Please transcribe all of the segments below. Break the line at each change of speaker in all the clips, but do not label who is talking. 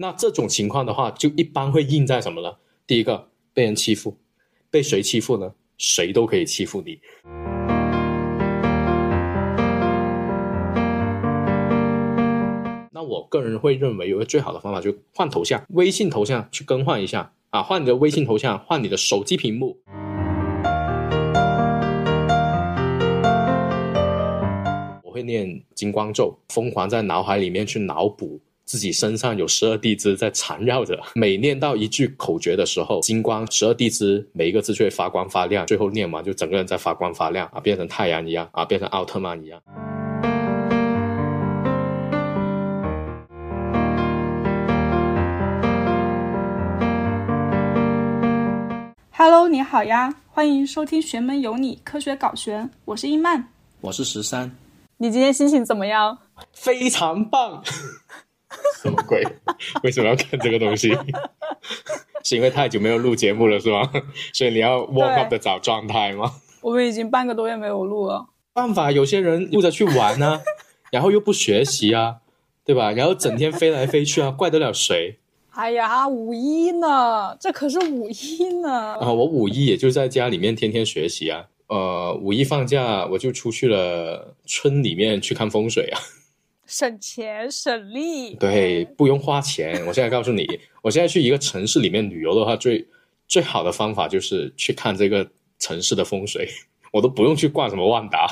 那这种情况的话，就一般会印在什么呢？第一个，被人欺负，被谁欺负呢？谁都可以欺负你。那我个人会认为有个最好的方法，就换头像，微信头像去更换一下啊，换你的微信头像，换你的手机屏幕。我会念金光咒，疯狂在脑海里面去脑补自己身上有十二地支在缠绕着。每念到一句口诀的时候，金光十二地支每一个字就会发光发亮，最后念完就整个人在发光发亮啊，变成太阳一样啊，变成奥特曼一样。
Hello，你好呀，欢迎收听《玄门有你》，科学搞玄，我是伊曼。
我是十三，
你今天心情怎么样？
非常棒。什么鬼？为什么要看这个东西？是因为太久没有录节目了是吗？所以你要 warm up 的找状态吗？
我们已经半个多月没有录了。
办法，有些人顾着去玩啊，然后又不学习啊，对吧？然后整天飞来飞去啊，怪得了谁？
哎呀，五一呢？这可是五一呢！
啊，我五一也就在家里面天天学习啊。呃，五一放假我就出去了村里面去看风水啊。
省钱省力。
对，不用花钱。我现在告诉你，我现在去一个城市里面旅游的话，最最好的方法就是去看这个城市的风水，我都不用去逛什么万达。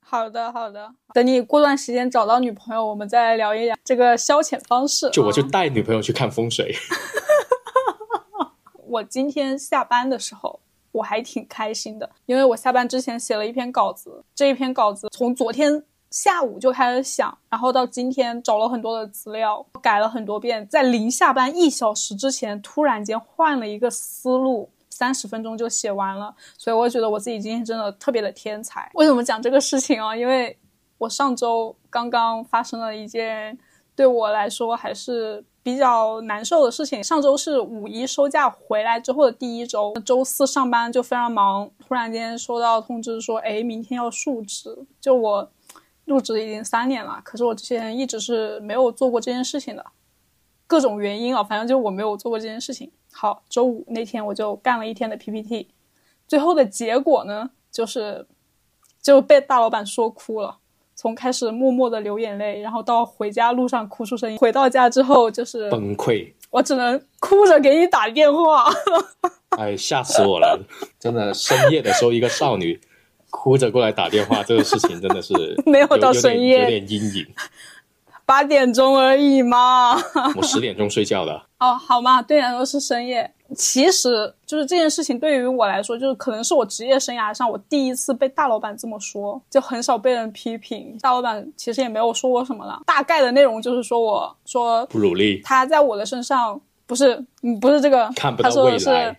好的，好的。等你过段时间找到女朋友，我们再来聊一聊这个消遣方式。
就我就
啊
带女朋友去看风水。
我今天下班的时候，我还挺开心的，因为我下班之前写了一篇稿子，这一篇稿子从昨天下午就开始想，然后到今天找了很多的资料，改了很多遍，在临下班一小时之前，突然间换了一个思路。三十分钟就写完了，所以我觉得我自己今天真的特别的天才。为什么讲这个事情啊？因为我上周刚刚发生了一件对我来说还是比较难受的事情。上周是五一收假回来之后的第一周，周四上班就非常忙，突然间收到通知说，哎，明天要述职。就我入职已经三年了，可是我之前一直是没有做过这件事情的，各种原因啊，反正就我没有做过这件事情。好，周五那天我就干了一天的 PPT，最后的结果呢，就是就被大老板说哭了。从开始默默的流眼泪，然后到回家路上哭出声音，回到家之后就是
崩溃，
我只能哭着给你打电话。
哎，吓死我了！真的，深夜的时候一个少女哭着过来打电话，这个事情真的是
没有到深夜
有点阴影。
八点钟而已嘛。
我十点钟睡觉的，
哦，好嘛，对你来说是深夜。其实就是这件事情对于我来说，就是可能是我职业生涯上我第一次被大老板这么说，就很少被人批评。大老板其实也没有说我什么了，大概的内容就是说我说
不努力，
他在我的身上不是，嗯，不是这个，
看不到未来。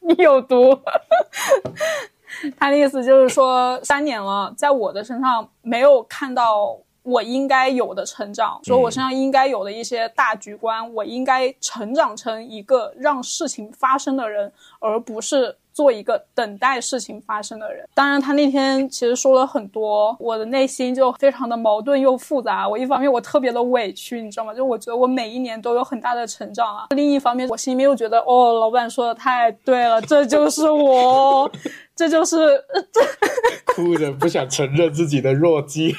你有毒。他的意思就是说，三年了，在我的身上没有看到我应该有的成长，说我身上应该有的一些大局观，我应该成长成一个让事情发生的人，而不是做一个等待事情发生的人。当然，他那天其实说了很多，我的内心就非常的矛盾又复杂。我一方面我特别的委屈，你知道吗？就我觉得我每一年都有很大的成长啊。另一方面，我心里面又觉得，哦，老板说的太对了，这就是我，这就是这。
哭着不想承认自己的弱鸡。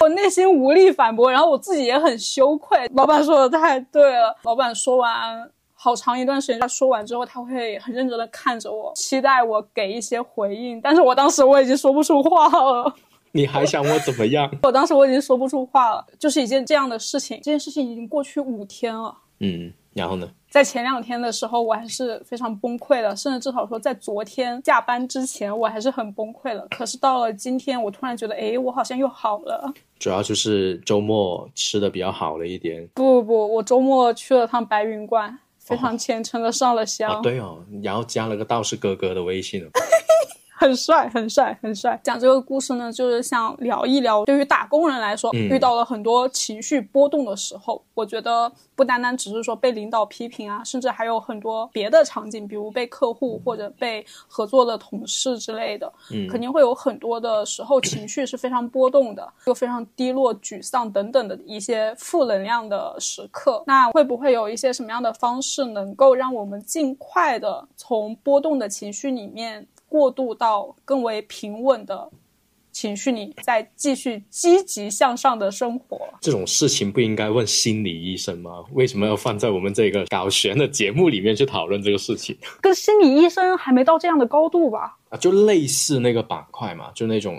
我内心无力反驳，然后我自己也很羞愧。老板说的太对了。老板说完好长一段时间，他说完之后，他会很认真的看着我，期待我给一些回应。但是我当时我已经说不出话了，
你还想我怎么样？
我当时我已经说不出话了。就是一件这样的事情，这件事情已经过去五天了。
嗯，然后呢？
在前两天的时候，我还是非常崩溃的，甚至至少说在昨天下班之前，我还是很崩溃的。可是到了今天，我突然觉得，哎，我好像又好了。
主要就是周末吃的比较好了一点。
不不不，我周末去了趟白云观，非常虔诚的上了香，
哦，对哦，然后加了个道士哥哥的微信哦。
很帅，很帅，很帅。讲这个故事呢，就是想聊一聊，对于打工人来说，遇到了很多情绪波动的时候，我觉得不单单只是说被领导批评啊，甚至还有很多别的场景，比如被客户或者被合作的同事之类的，嗯，肯定会有很多的时候情绪是非常波动的，又非常低落、沮丧等等的一些负能量的时刻。那会不会有一些什么样的方式能够让我们尽快的从波动的情绪里面？过渡到更为平稳的情绪里，再继续积极向上的生活。
这种事情不应该问心理医生吗？为什么要放在我们这个搞玄的节目里面去讨论这个事情？
跟心理医生还没到这样的高度吧？
啊，就类似那个板块嘛，就那种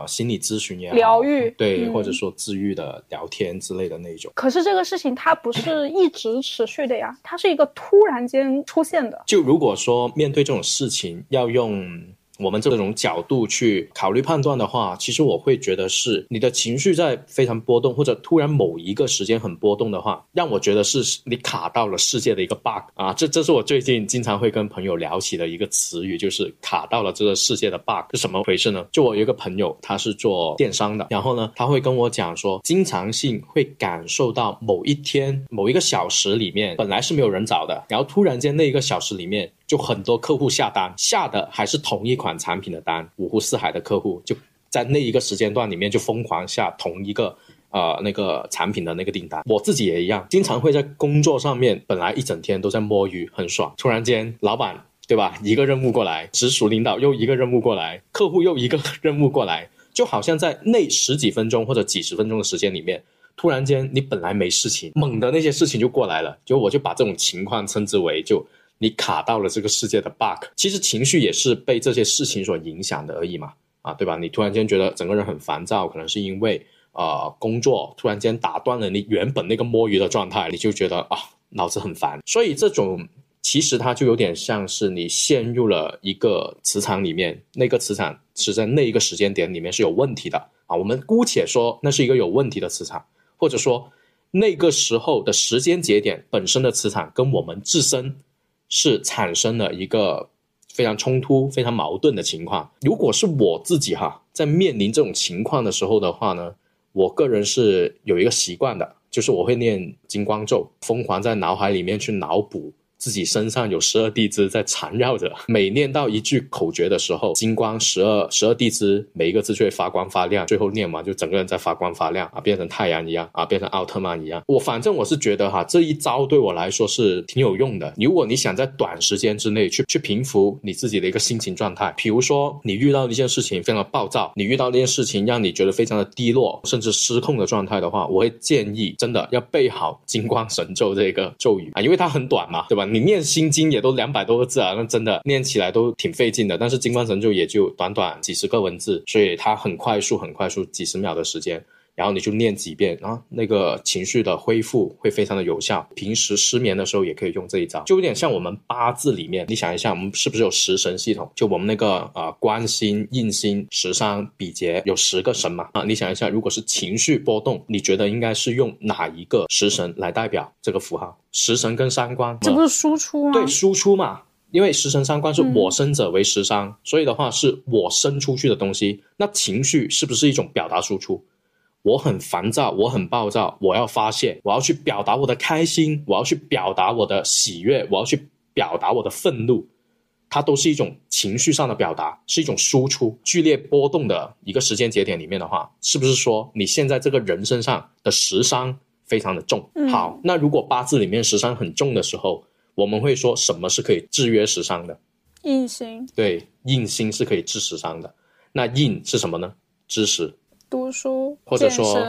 呃心理咨询也好，
疗愈
对，或者说治愈的聊天之类的那种。
可是这个事情它不是一直持续的呀，它是一个突然间出现的。
就如果说面对这种事情要用。我们这种角度去考虑判断的话，其实我会觉得是你的情绪在非常波动，或者突然某一个时间很波动的话，让我觉得是你卡到了世界的一个 bug 啊！这这是我最近经常会跟朋友聊起的一个词语，就是卡到了这个世界的 bug 是什么回事呢？就我有一个朋友，他是做电商的，然后呢，他会跟我讲说，经常性会感受到某一天某一个小时里面本来是没有人找的，然后突然间那一个小时里面。就很多客户下单，下的还是同一款产品的单，五湖四海的客户就在那一个时间段里面就疯狂下同一个呃那个产品的那个订单。我自己也一样，经常会在工作上面本来一整天都在摸鱼很爽，突然间老板对吧一个任务过来，直属领导又一个任务过来，客户又一个任务过来，就好像在那十几分钟或者几十分钟的时间里面，突然间你本来没事情，猛的那些事情就过来了，就我就把这种情况称之为就。你卡到了这个世界的 bug，其实情绪也是被这些事情所影响的而已嘛，啊，对吧？你突然间觉得整个人很烦躁，可能是因为呃工作突然间打断了你原本那个摸鱼的状态，你就觉得啊脑子很烦。所以这种其实它就有点像是你陷入了一个磁场里面，那个磁场是在那一个时间点里面是有问题的啊。我们姑且说那是一个有问题的磁场，或者说那个时候的时间节点本身的磁场跟我们自身。是产生了一个非常冲突、非常矛盾的情况。如果是我自己哈，在面临这种情况的时候的话呢，我个人是有一个习惯的，就是我会念金光咒，疯狂在脑海里面去脑补。自己身上有十二地支在缠绕着，每念到一句口诀的时候，金光十二十二地支每一个字就会发光发亮，最后念完就整个人在发光发亮啊，变成太阳一样啊，变成奥特曼一样。我反正我是觉得哈，这一招对我来说是挺有用的。如果你想在短时间之内去去平复你自己的一个心情状态，比如说你遇到一件事情非常暴躁，你遇到那件事情让你觉得非常的低落，甚至失控的状态的话，我会建议真的要背好金光神咒这个咒语啊，因为它很短嘛，对吧？你念心经也都两百多个字啊，那真的念起来都挺费劲的。但是金光神咒也就短短几十个文字，所以它很快速，很快速，几十秒的时间。然后你就念几遍，然后那个情绪的恢复会非常的有效。平时失眠的时候也可以用这一招，就有点像我们八字里面，你想一下，我们是不是有十神系统？就我们那个呃官星、印星、食伤、比劫有十个神嘛？啊，你想一下，如果是情绪波动，你觉得应该是用哪一个食神来代表这个符号？食神跟三官，
这不是输出吗？
对，输出嘛。因为食神三观是我生者为食伤，所以的话是我生出去的东西。那情绪是不是一种表达输出？我很烦躁，我很暴躁，我要发泄，我要去表达我的开心，我要去表达我的喜悦，我要去表达我的愤怒，它都是一种情绪上的表达，是一种输出。剧烈波动的一个时间节点里面的话，是不是说你现在这个人身上的食伤非常的重？好，那如果八字里面食伤很重的时候，我们会说什么是可以制约食伤的？
印星。
对，印星是可以制食伤的。那印是什么呢？知识。
读书，
或者说，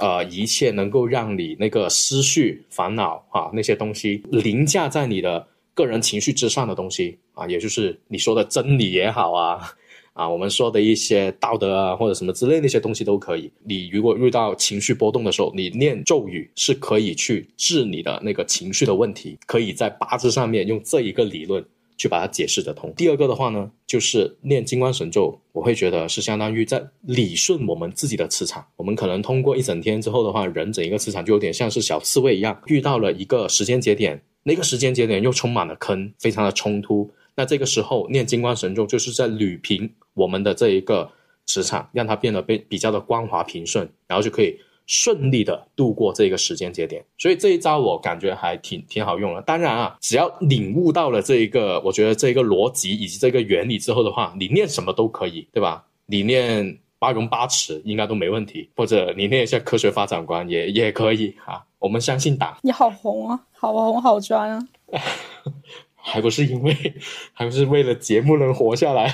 呃，一切能够让你那个思绪、烦恼啊那些东西凌驾在你的个人情绪之上的东西啊，也就是你说的真理也好啊，啊，我们说的一些道德啊或者什么之类那些东西都可以。你如果遇到情绪波动的时候，你念咒语是可以去治你的那个情绪的问题，可以在八字上面用这一个理论。去把它解释得通。第二个的话呢，就是念金光神咒，我会觉得是相当于在理顺我们自己的磁场。我们可能通过一整天之后的话，人整一个磁场就有点像是小刺猬一样，遇到了一个时间节点，那个时间节点又充满了坑，非常的冲突。那这个时候念金光神咒就是在捋平我们的这一个磁场，让它变得被比较的光滑平顺，然后就可以顺利的度过这个时间节点。所以这一招我感觉还挺挺好用的。当然啊，只要领悟到了这一个，我觉得这一个逻辑以及这个原理之后的话，你念什么都可以，对吧？你念八荣八耻应该都没问题，或者你念一下科学发展观也也可以啊。我们相信党。
你好红啊，好红好专啊。
还不是因为，还不是为了节目能活下来。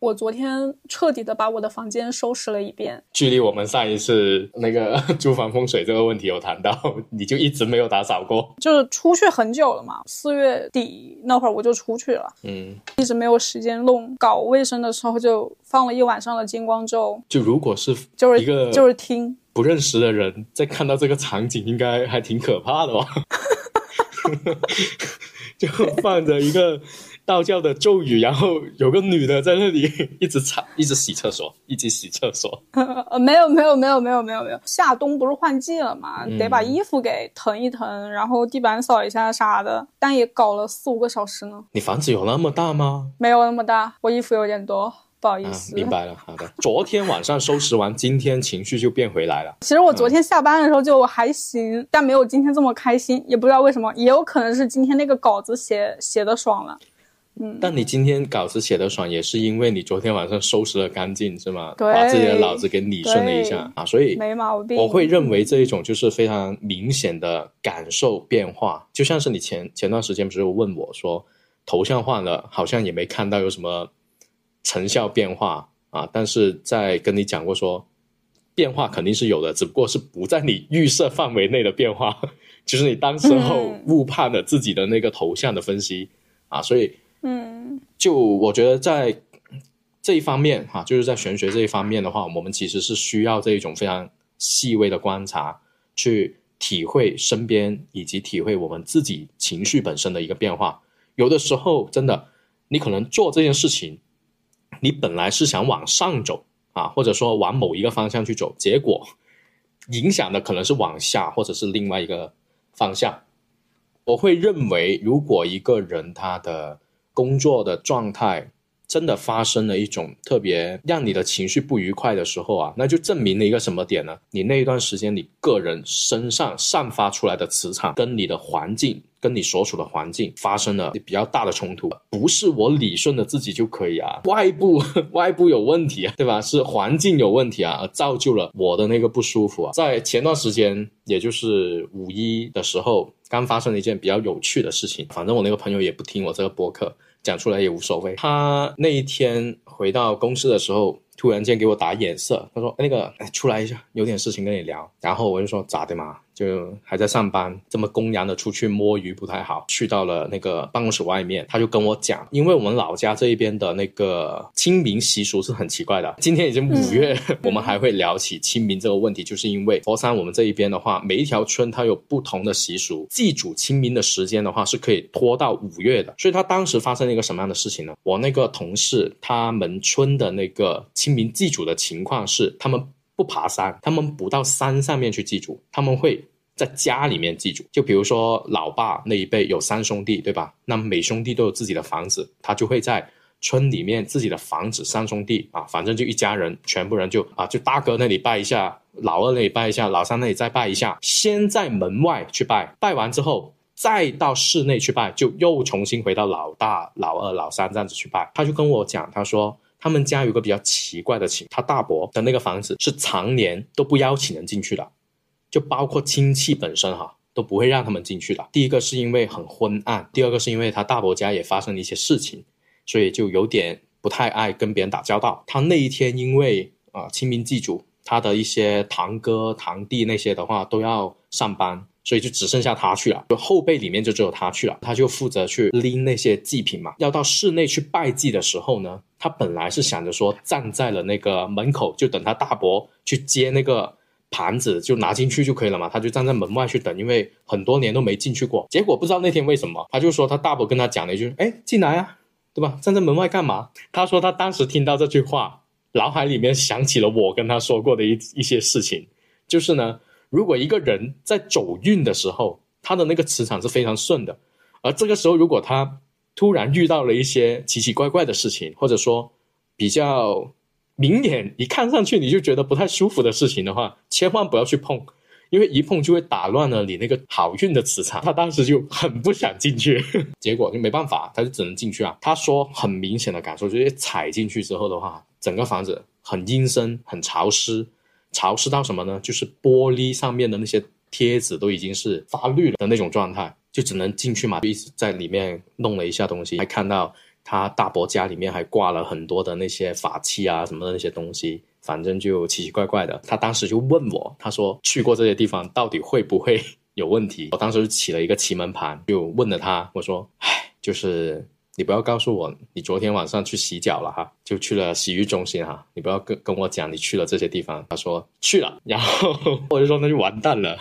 我昨天彻底的把我的房间收拾了一遍。
距离我们上一次那个 租房风水这个问题有谈到，你就一直没有打扫过。
就是出去很久了嘛，四月底那会儿我就出去了，
嗯，
一直没有时间弄。搞卫生的时候就放了一晚上的金光咒。
就如果是
就是
一个
就是听
不认识的人在看到这个场景，应该还挺可怕的吧？就放着一个道教的咒语，然后有个女的在那里一直擦，一直洗厕所，一直洗厕所。
呃，没有没有没有没有没有没有，夏冬不是换季了嘛，得把衣服给腾一腾，然后地板扫一下啥的，但也搞了四五个小时呢。
你房子有那么大吗？
没有那么大，我衣服有点多，不好意
啊，
思。
明白了，好的。昨天晚上收拾完，今天情绪就变回来了。
其实我昨天下班的时候就还行，但没有今天这么开心，也不知道为什么，也有可能是今天那个稿子写写的爽了。
但你今天稿子写的爽，也是因为你昨天晚上收拾了干净，是吗？
对
把自己的脑子给理顺了一下啊，所以
没毛病。
我会认为这一种就是非常明显的感受变化，就像是你前前段时间不是问我说，头像换了，好像也没看到有什么成效变化啊，但是在跟你讲过说，变化肯定是有的，只不过是不在你预设范围内的变化，就是你当时候
嗯
误判了自己的那个头像的分析啊，所以。
嗯
就我觉得在这一方面哈、就是在玄学这一方面的话，我们其实是需要这一种非常细微的观察，去体会身边以及体会我们自己情绪本身的一个变化。有的时候真的，你可能做这件事情，你本来是想往上走啊，或者说往某一个方向去走，结果影响的可能是往下，或者是另外一个方向。我会认为，如果一个人他的工作的状态真的发生了一种特别让你的情绪不愉快的时候啊，那就证明了一个什么点呢？你那一段时间你个人身上散发出来的磁场跟你的环境。跟你所处的环境发生了比较大的冲突，不是我理顺了自己就可以啊，外部 外部有问题啊，对吧？是环境有问题啊，而造就了我的那个不舒服啊。在前段时间，也就是五一的时候，刚发生了一件比较有趣的事情。反正我那个朋友也不听我这个播客，讲出来也无所谓。他那一天回到公司的时候，突然间给我打眼色，他说：“那个，哎，出来一下，有点事情跟你聊。”然后我就说：“咋的嘛？”就还在上班，这么公然的出去摸鱼不太好。去到了那个办公室外面，他就跟我讲，因为我们老家这一边的那个清明习俗是很奇怪的。今天已经五月，我们还会聊起清明这个问题，就是因为佛山我们这一边的话，每一条村它有不同的习俗，祭祖清明的时间的话是可以拖到五月的。所以他当时发生了一个什么样的事情呢？我那个同事他们村的那个清明祭祖的情况是，他们不爬山，他们不到山上面去祭祖，他们会。在家里面祭祖，就比如说老爸那一辈有三兄弟，对吧？那每兄弟都有自己的房子，他就会在村里面自己的房子，三兄弟啊，反正就一家人，全部人就啊，就大哥那里拜一下，老二那里拜一下，老三那里再拜一下，先在门外去拜，拜完之后再到室内去拜，就又重新回到老大、老二、老三这样子去拜。他就跟我讲，他说。他们家有个比较奇怪的情，他大伯的那个房子是常年都不邀请人进去的，就包括亲戚本身哈都不会让他们进去的。第一个是因为很昏暗，第二个是因为他大伯家也发生了一些事情，所以就有点不太爱跟别人打交道。他那一天因为啊、清明祭祖，他的一些堂哥堂弟那些的话都要上班。所以就只剩下他去了，就后辈里面就只有他去了，他就负责去拎那些祭品嘛。要到室内去拜祭的时候呢，他本来是想着说站在了那个门口，就等他大伯去接那个盘子，就拿进去就可以了嘛。他就站在门外去等，因为很多年都没进去过。结果不知道那天为什么，他就说他大伯跟他讲了一句：“哎，进来啊，对吧？站在门外干嘛？”他说他当时听到这句话，脑海里面想起了我跟他说过的一一些事情，就是呢。如果一个人在走运的时候，他的那个磁场是非常顺的，而这个时候如果他突然遇到了一些奇奇怪怪的事情，或者说比较明眼一看上去你就觉得不太舒服的事情的话，千万不要去碰。因为一碰就会打乱了你那个好运的磁场，他当时就很不想进去，结果就没办法，他就只能进去啊。他说很明显的感受就是踩进去之后的话，整个房子很阴森、很潮湿，潮湿到什么呢？就是玻璃上面的那些贴纸都已经是发绿了的那种状态，就只能进去嘛，就一直在里面弄了一下东西，还看到他大伯家里面还挂了很多的那些法器啊什么的那些东西。反正就奇奇怪怪的，他当时就问我，他说去过这些地方到底会不会有问题？我当时就起了一个奇门盘，就问了他，我说，唉，就是你不要告诉我你昨天晚上去洗脚了哈，就去了洗浴中心哈，你不要跟跟我讲你去了这些地方。他说去了，然后 我就说那就完蛋了，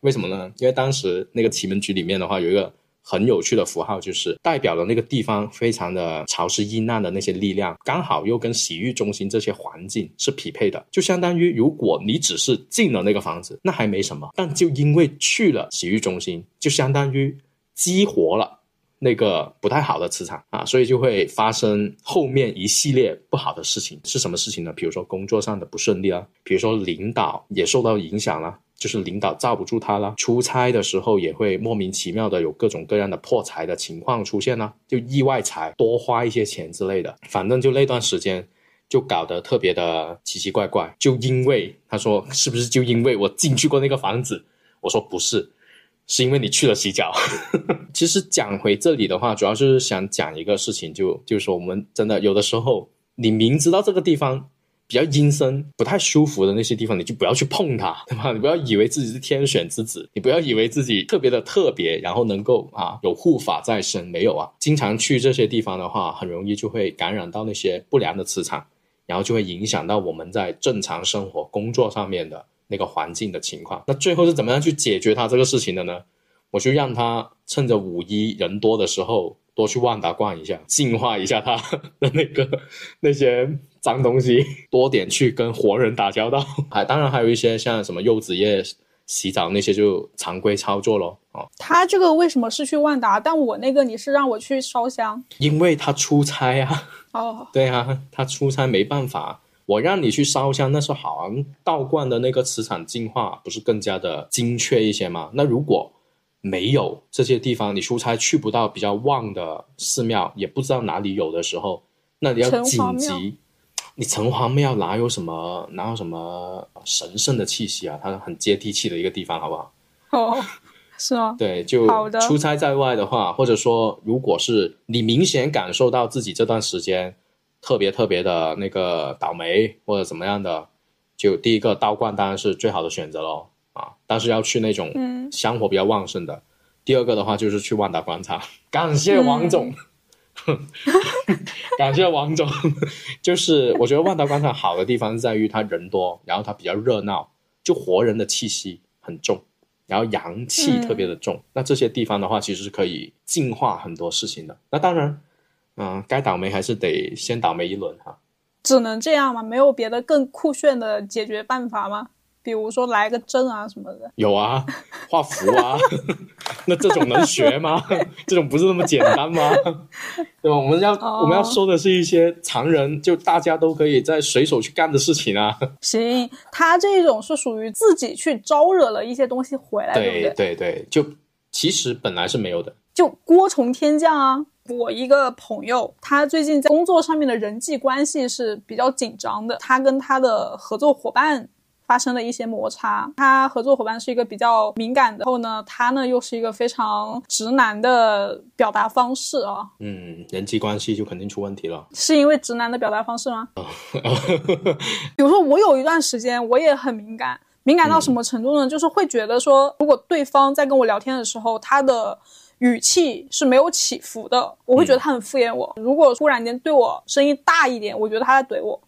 为什么呢？因为当时那个奇门局里面的话有一个。很有趣的符号，就是代表了那个地方非常的潮湿阴暗的那些力量，刚好又跟洗浴中心这些环境是匹配的，就相当于如果你只是进了那个房子，那还没什么，但就因为去了洗浴中心，就相当于激活了那个不太好的磁场啊，所以就会发生后面一系列不好的事情。是什么事情呢？比如说工作上的不顺利啊，比如说领导也受到影响了。就是领导罩不住他了，出差的时候也会莫名其妙的有各种各样的破财的情况出现呢，就意外财多花一些钱之类的，反正就那段时间就搞得特别的奇奇怪怪。就因为他说是不是就因为我进去过那个房子？我说不是，是因为你去了洗脚。其实讲回这里的话，主要是想讲一个事情，就就是说我们真的有的时候，你明知道这个地方。比较阴森、不太舒服的那些地方，你就不要去碰它，对吧？你不要以为自己是天选之子，你不要以为自己特别的特别，然后能够啊有护法在身，没有啊。经常去这些地方的话，很容易就会感染到那些不良的磁场，然后就会影响到我们在正常生活、工作上面的那个环境的情况。那最后是怎么样去解决它这个事情的呢？我就让他趁着五一人多的时候。多去万达逛一下，净化一下他 的那个 那些脏东西，多点去跟活人打交道。还当然还有一些像什么柚子叶洗澡那些就常规操作咯。哦。
他这个为什么是去万达？但我那个你是让我去烧香？
因为他出差啊。
哦，
对啊，他出差没办法，我让你去烧香，那是好啊道观的那个磁场净化不是更加的精确一些吗？那如果。没有这些地方，你出差去不到比较旺的寺庙，也不知道哪里有的时候，那你要紧急。你城隍庙哪有什么哪有什么神圣的气息啊？它很接地气的一个地方，好不好？
哦，是吗？
对，就出差在外的话，或者说，如果是你明显感受到自己这段时间特别特别的那个倒霉或者怎么样的，就第一个道观当然是最好的选择喽。啊，但是要去那种香火比较旺盛的。第二个的话就是去万达广场，感谢王总，感谢王总。就是我觉得万达广场好的地方在于它人多，然后它比较热闹，就活人的气息很重，然后阳气特别的重。那这些地方的话，其实是可以净化很多事情的。那当然，嗯，该倒霉还是得先倒霉一轮哈。
只能这样吗？没有别的更酷炫的解决办法吗？比如说来个阵啊什么的，
有啊，画符啊，那这种能学吗？这种不是那么简单吗？对吧？我们要我们要说的是一些常人，就大家都可以在随手去干的事情啊。
行，他这种是属于自己去招惹了一些东西回来，
对
对？
对对，就其实本来是没有的，
就锅从天降啊。我一个朋友，他最近在工作上面的人际关系是比较紧张的，他跟他的合作伙伴。发生了一些摩擦，他合作伙伴是一个比较敏感的，后呢，他呢又是一个非常直男的表达方式啊，
嗯，人际关系就肯定出问题了，
是因为直男的表达方式吗？比如说我有一段时间我也很敏感，敏感到什么程度呢？就是会觉得说，如果对方在跟我聊天的时候，他的语气是没有起伏的，我会觉得他很敷衍我。如果突然间对我声音大一点，我觉得他在怼我。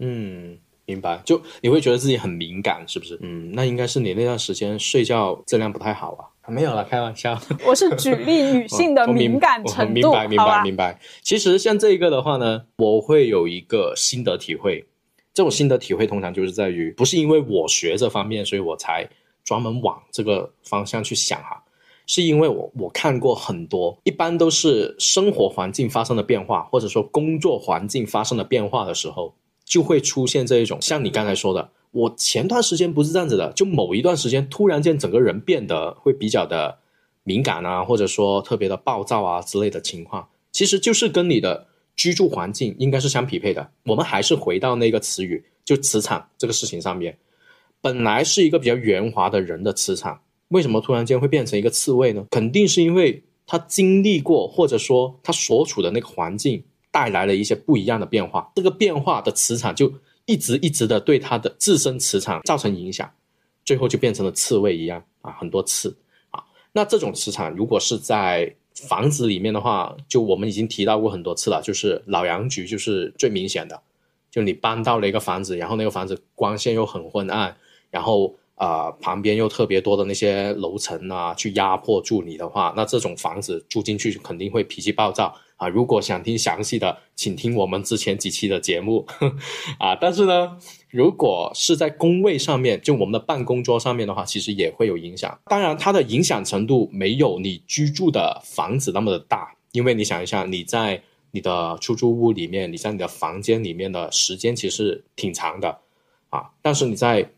嗯。明白，就你会觉得自己很敏感，是不是？嗯，那应该是你那段时间睡觉质量不太好啊。没有了，开玩笑。
我是举例女性的敏感程度，
明白，明白，明白。其实像这个的话呢，我会有一个心得体会。这种心得体会通常就是在于，不是因为我学这方面，所以我才专门往这个方向去想哈。是因为我我看过很多，一般都是生活环境发生的变化，或者说工作环境发生的变化的时候，就会出现这一种，像你刚才说的，我前段时间不是这样子的，就某一段时间突然间整个人变得会比较的敏感啊，或者说特别的暴躁啊之类的情况，其实就是跟你的居住环境应该是相匹配的。我们还是回到那个词语，就磁场这个事情上面。本来是一个比较圆滑的人的磁场，为什么突然间会变成一个刺猬呢？肯定是因为他经历过，或者说他所处的那个环境带来了一些不一样的变化，这个变化的磁场就一直一直的对他的自身磁场造成影响，最后就变成了刺猬一样啊，很多刺啊。那这种磁场如果是在房子里面的话，就我们已经提到过很多次了，就是老杨局就是最明显的，就你搬到了一个房子，然后那个房子光线又很昏暗。然后啊，旁边又特别多的那些楼层啊，去压迫住你的话，那这种房子住进去肯定会脾气暴躁啊。如果想听详细的，请听我们之前几期的节目 啊。但是呢，如果是在工位上面，就我们的办公桌上面的话，其实也会有影响。当然，它的影响程度没有你居住的房子那么的大，因为你想一下，你在你的出租屋里面，你在你的房间里面的时间其实挺长的啊。但是你在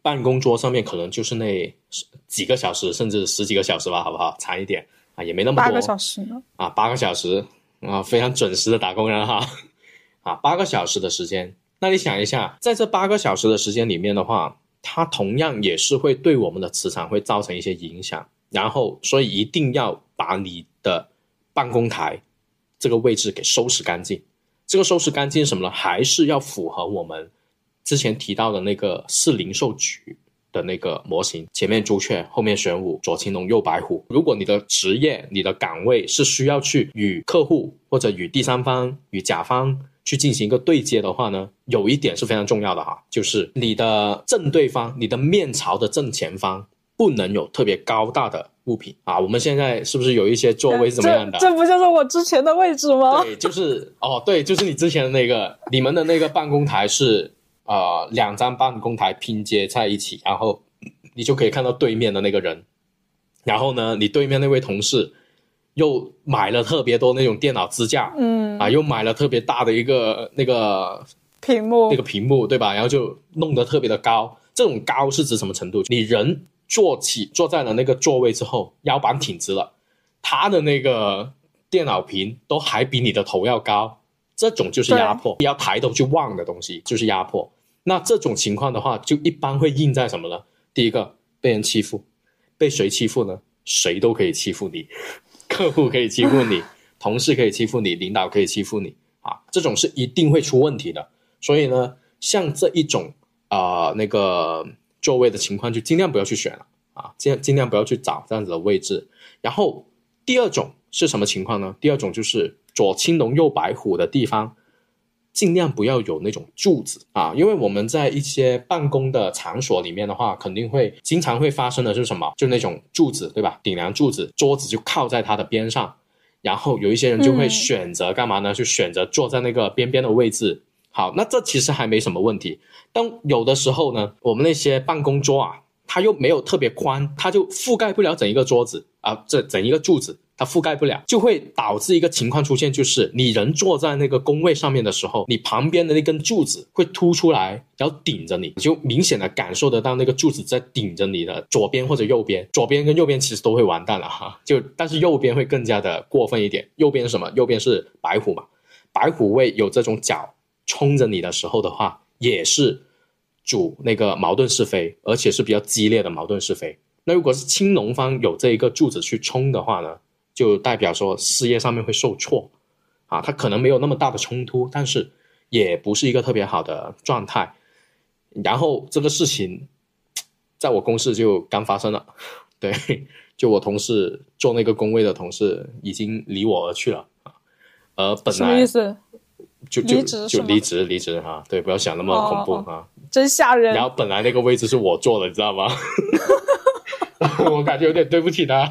办公桌上面可能就是那几个小时，甚至十几个小时吧，好不好？长一点啊，也没那么多。
八个小时呢？
啊，八个小时啊，非常准时的打工人哈。啊，八个小时的时间，那你想一下，在这八个小时的时间里面的话，它同样也是会对我们的磁场会造成一些影响。然后，所以一定要把你的办公台这个位置给收拾干净。这个收拾干净什么呢？还是要符合我们。之前提到的那个市零售局的那个模型，前面朱雀，后面玄武，左青龙，右白虎。如果你的职业、你的岗位是需要去与客户或者与第三方、与甲方去进行一个对接的话呢，有一点是非常重要的哈，就是你的正对方、你的面朝的正前方不能有特别高大的物品啊。我们现在是不是有一些座位怎么样的？
这不就是我之前的位置吗？
对，就是哦，对，就是你之前的那个，你们的那个办公台是。呃，两张办公台拼接在一起，然后 你就可以看到对面的那个人。然后呢，你对面那位同事又买了特别多那种电脑支架，
嗯，
啊，又买了特别大的一个那个
屏幕，
那个屏幕对吧？然后就弄得特别的高。这种高是指什么程度？你人坐起坐在了那个座位之后，腰板挺直了，他的那个电脑屏都还比你的头要高。这种就是压迫，要抬头去望的东西就是压迫。那这种情况的话，就一般会印在什么呢？第一个，被人欺负，被谁欺负呢？谁都可以欺负你，客户可以欺负你，同事可以欺负你，领导可以欺负你啊！这种是一定会出问题的。所以呢，像这一种啊那个座位的情况，就尽量不要去选了啊，尽尽量不要去找这样子的位置。然后第二种是什么情况呢？第二种就是左青龙右白虎的地方。尽量不要有那种柱子啊，因为我们在一些办公的场所里面的话，肯定会经常会发生的是什么？就那种柱子，对吧？顶梁柱子，桌子就靠在它的边上，然后有一些人就会选择干嘛呢？就选择坐在那个边边的位置。好，那这其实还没什么问题。但有的时候呢，我们那些办公桌啊，它又没有特别宽，它就覆盖不了整一个桌子啊，这整一个柱子。它覆盖不了，就会导致一个情况出现，就是你人坐在那个工位上面的时候，你旁边的那根柱子会凸出来，然后顶着你，你就明显的感受得到那个柱子在顶着你的左边或者右边，左边跟右边其实都会完蛋了哈，就但是右边会更加的过分一点。右边是什么？右边是白虎嘛，白虎位有这种角冲着你的时候的话，也是主那个矛盾是非，而且是比较激烈的矛盾是非。那如果是青龙方有这一个柱子去冲的话呢？就代表说事业上面会受挫，啊，他可能没有那么大的冲突，但是也不是一个特别好的状态。然后这个事情，在我公司就刚发生了，对，就我同事做那个工位的同事已经离我而去了啊，而本来什
么意思？
就就就离职离职哈，对，不要想那么恐怖啊，
真吓人。
然后本来那个位置是我坐的，你知道吗？我感觉有点对不起他。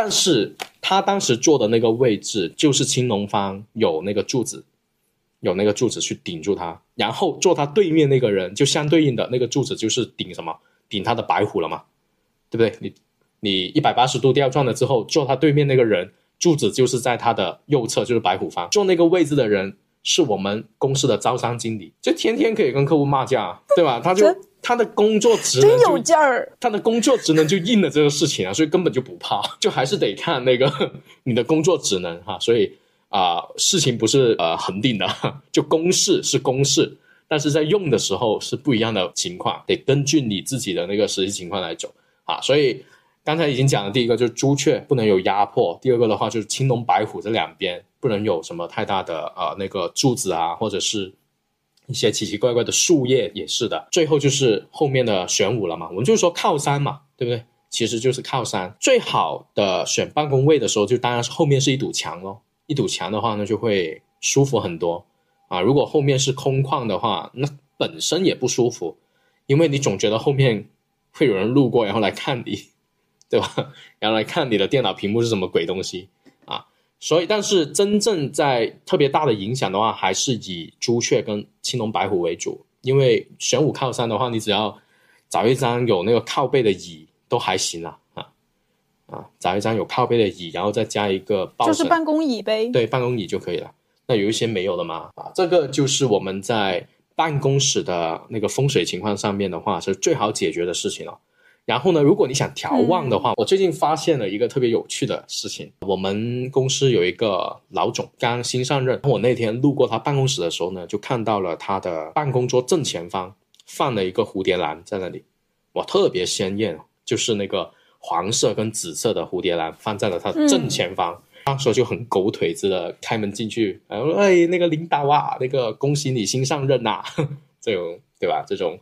但是他当时坐的那个位置就是青龙方有那个柱子，有那个柱子去顶住他，然后坐他对面那个人就相对应的那个柱子就是顶什么？顶他的白虎了嘛？对不对？你你一百八十度调转了之后，坐他对面那个人柱子就是在他的右侧，就是白虎方，坐那个位置的人是我们公司的招商经理，就天天可以跟客户骂架，对吧？他就他的工作职能真
有劲儿。
他的工作职能就应了这个事情啊，所以根本就不怕，就还是得看那个 你的工作职能哈。所以啊、事情不是呃恒定的，就公式是公式，但是在用的时候是不一样的情况，得根据你自己的那个实际情况来走啊。所以刚才已经讲了，第一个就是朱雀不能有压迫，第二个的话就是青龙白虎这两边不能有什么太大的呃那个柱子啊，或者是一些奇奇怪怪的树叶也是的。最后就是后面的玄武了嘛，我们就说靠山嘛，对不对？其实就是靠山。最好的选办公位的时候，就当然是后面是一堵墙咯。一堵墙的话呢，就会舒服很多啊。如果后面是空旷的话，那本身也不舒服，因为你总觉得后面会有人路过，然后来看你，对吧？然后来看你的电脑屏幕是什么鬼东西。所以，但是真正在特别大的影响的话，还是以朱雀跟青龙白虎为主。因为玄武靠山的话，你只要找一张有那个靠背的椅都还行啊啊啊！找一张有靠背的椅，然后再加一个抱枕，
就是办公椅呗。
对办公椅就可以了。那有一些没有的嘛啊，这个就是我们在办公室的那个风水情况上面的话，是最好解决的事情了。然后呢，如果你想调旺的话，我最近发现了一个特别有趣的事情。我们公司有一个老总刚新上任，我那天路过他办公室的时候呢，就看到了他的办公桌正前方放了一个蝴蝶兰在那里，哇，特别鲜艳，就是那个黄色跟紫色的蝴蝶兰放在了他正前方。当时就很狗腿子的开门进去，然后哎，那个领导啊，那个恭喜你新上任呐、这种对吧？这种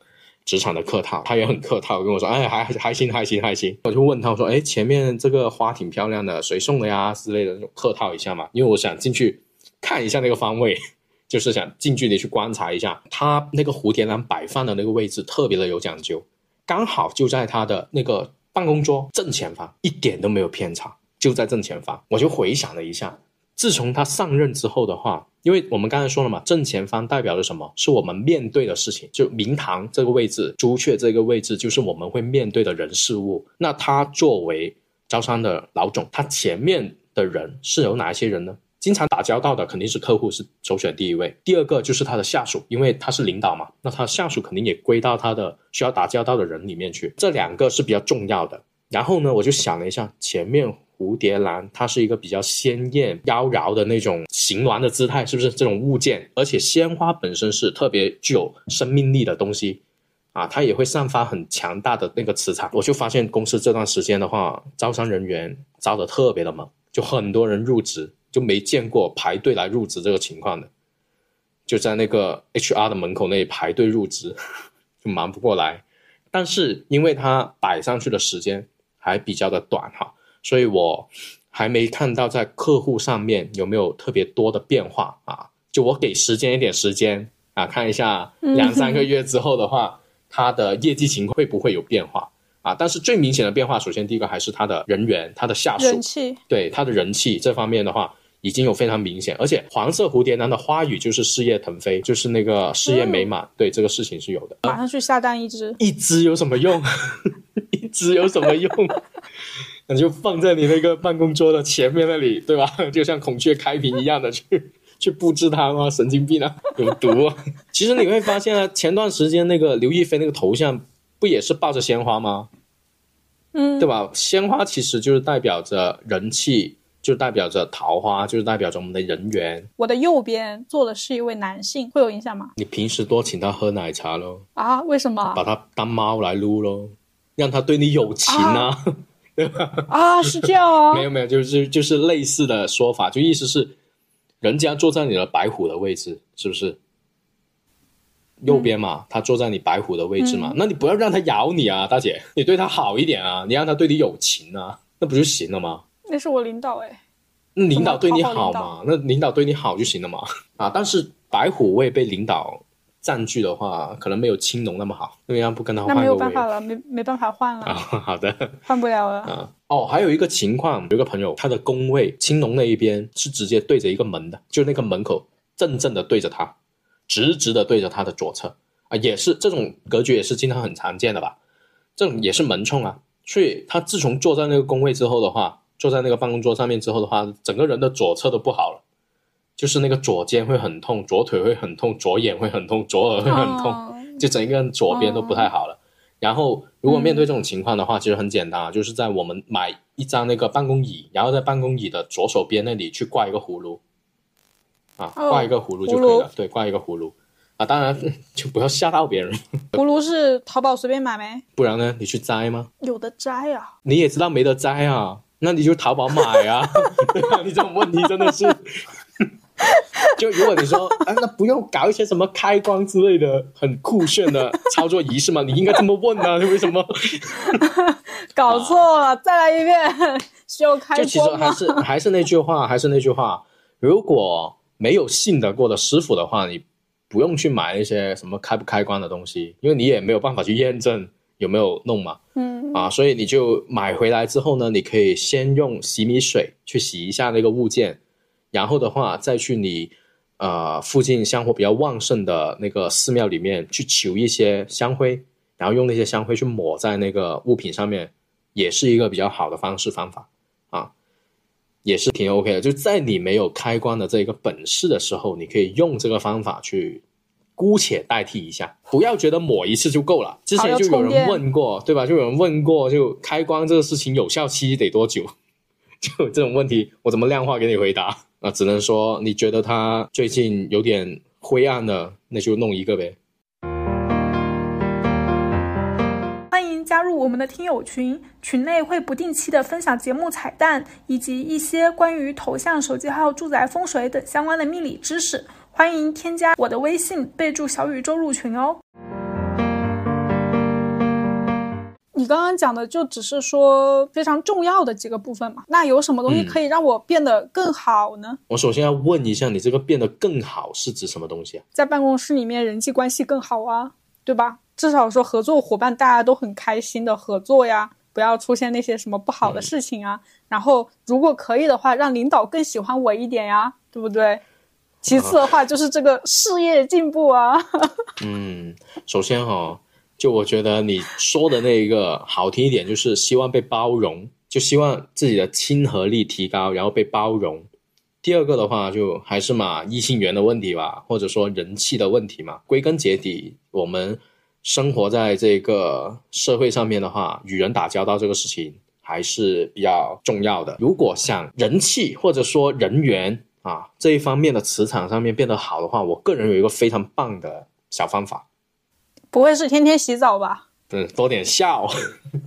职场的客套，他也很客套跟我说，哎，还还行还行还行。我就问他我说，哎，前面这个花挺漂亮的，谁送的呀之类的那种客套一下嘛，因为我想进去看一下那个方位。就是想近距离去观察一下，他那个蝴蝶兰摆放的那个位置特别的有讲究，刚好就在他的那个办公桌正前方，一点都没有偏差，就在正前方。我就回想了一下，自从他上任之后的话，因为我们刚才说了嘛，正前方代表着什么？是我们面对的事情，就明堂这个位置，朱雀这个位置，就是我们会面对的人事物。那他作为招商的老总，他前面的人是有哪一些人呢？经常打交道的肯定是客户是首选第一位，第二个就是他的下属，因为他是领导嘛，那他下属肯定也归到他的需要打交道的人里面去，这两个是比较重要的。然后呢，我就想了一下，前面蝴蝶兰它是一个比较鲜艳妖娆的那种形峦的姿态，是不是这种物件？而且鲜花本身是特别具有生命力的东西。啊，它也会散发很强大的那个磁场。我就发现公司这段时间的话，招商人员招的特别的猛，就很多人入职，就没见过排队来入职这个情况的，就在那个 HR 的门口那里排队入职，就忙不过来。但是因为它摆上去的时间还比较的短哈，所以我还没看到在客户上面有没有特别多的变化啊。就我给时间一点时间啊，看一下两三个月之后的话。他的业绩情况会不会有变化啊？但是最明显的变化，首先第一个还是他的人员、他的下属
人，气，
对他的人气这方面的话，已经有非常明显。而且黄色蝴蝶兰的花语就是事业腾飞，就是那个事业美满，对这个事情是有的。
马上去下单一只。
一只有什么用？一只有什么用？那就放在你那个办公桌的前面那里，对吧？就像孔雀开屏一样的去 去布置它吗？神经病啊，有毒、啊！其实你会发现啊，前段时间那个刘亦菲那个头像不也是抱着鲜花吗？
嗯，
对吧？鲜花其实就是代表着人气，就代表着桃花，就是代表着我们的人缘。
我的右边坐的是一位男性，会有影响吗？
你平时多请他喝奶茶喽，
啊？为什么
把？他当猫来撸喽，让他对你有情啊。
啊，是这样啊
没？有没有，就是就是类似的说法，就意思是，人家坐在你的白虎的位置，是不是？右边嘛，他坐在你白虎的位置嘛，那你不要让他咬你啊，大姐，你对他好一点啊，你让他对你有情啊，那不就行了吗？
那是我领导哎。
那领导对你好嘛，那领导对你好就行了嘛。啊，但是白虎位被领导占据的话，可能没有青龙那么好，那样不跟他换那没
有办法了，没没办法换
啊？
了，
好的。
换不了了。
啊，哦，还有一个情况，有个朋友，他的工位青龙那一边是直接对着一个门的，就那个门口正正的对着他，直直的对着他的左侧啊，也是这种格局也是经常很常见的吧？这种也是门冲啊，所以他自从坐在那个工位之后的话，坐在那个办公桌上面之后的话，整个人的左侧都不好了，就是那个左肩会很痛，左腿会很痛，左眼会很痛，左耳会很痛，
哦
就整个人左边都不太好了。然后，如果面对这种情况的话，其实很简单啊，就是在我们买一张那个办公椅，然后在办公椅的左手边那里去挂一个葫芦，啊，
哦
挂一个葫芦就可以了。对，挂一个葫芦啊，当然 就不要吓到别人，
葫芦是淘宝随便买没？
不然呢，你去摘吗？
有的摘啊。
你也知道没得摘啊，那你就淘宝买啊，对啊？你这种问题真的是，就如果你说，啊，那不用搞一些什么开关之类的很酷炫的 操作仪式吗？你应该这么问啊，为什么？
搞错了，再来一遍，需要开
就其实还？是还是那句话，还是那句话，如果没有信得过的师傅的话，你不用去买一些什么开不开关的东西，因为你也没有办法去验证有没有弄嘛。
嗯，
啊，所以你就买回来之后呢，你可以先用洗米水去洗一下那个物件，然后的话再去你呃附近香火比较旺盛的那个寺庙里面去求一些香灰，然后用那些香灰去抹在那个物品上面，也是一个比较好的方式方法啊，也是挺 OK 的。就在你没有开光的这个本事的时候，你可以用这个方法去姑且代替一下，不要觉得抹一次就够了。之前就有人问过，对吧？就有人问过，就开光这个事情有效期得多久？就这种问题，我怎么量化给你回答？那，只能说你觉得它最近有点灰暗了，那就弄一个呗。
欢迎加入我们的听友群，群内会不定期的分享节目彩蛋，以及一些关于头像、手机号、住宅风水等相关的命理知识。欢迎添加我的微信，备注小宇宙入群哦。
你刚刚讲的就只是说非常重要的几个部分嘛，那有什么东西
嗯
可以让我变得更好呢？
我首先要问一下，你这个变得更好是指什么东西啊？
在办公室里面人际关系更好啊，对吧？至少说合作伙伴大家都很开心的合作呀，不要出现那些什么不好的事情啊。然后如果可以的话，让领导更喜欢我一点呀，对不对？其次的话就是这个事业进步啊，
嗯，首先哈、就我觉得你说的那一个好听一点，就是希望被包容，就希望自己的亲和力提高，然后被包容。第二个的话，就还是嘛异性缘的问题吧，或者说人气的问题嘛。归根结底，我们生活在这个社会上面的话，与人打交道这个事情还是比较重要的。如果想人气或者说人缘啊这一方面的磁场上面变得好的话，我个人有一个非常棒的小方法。
不会是天天洗澡吧？
嗯，多点笑。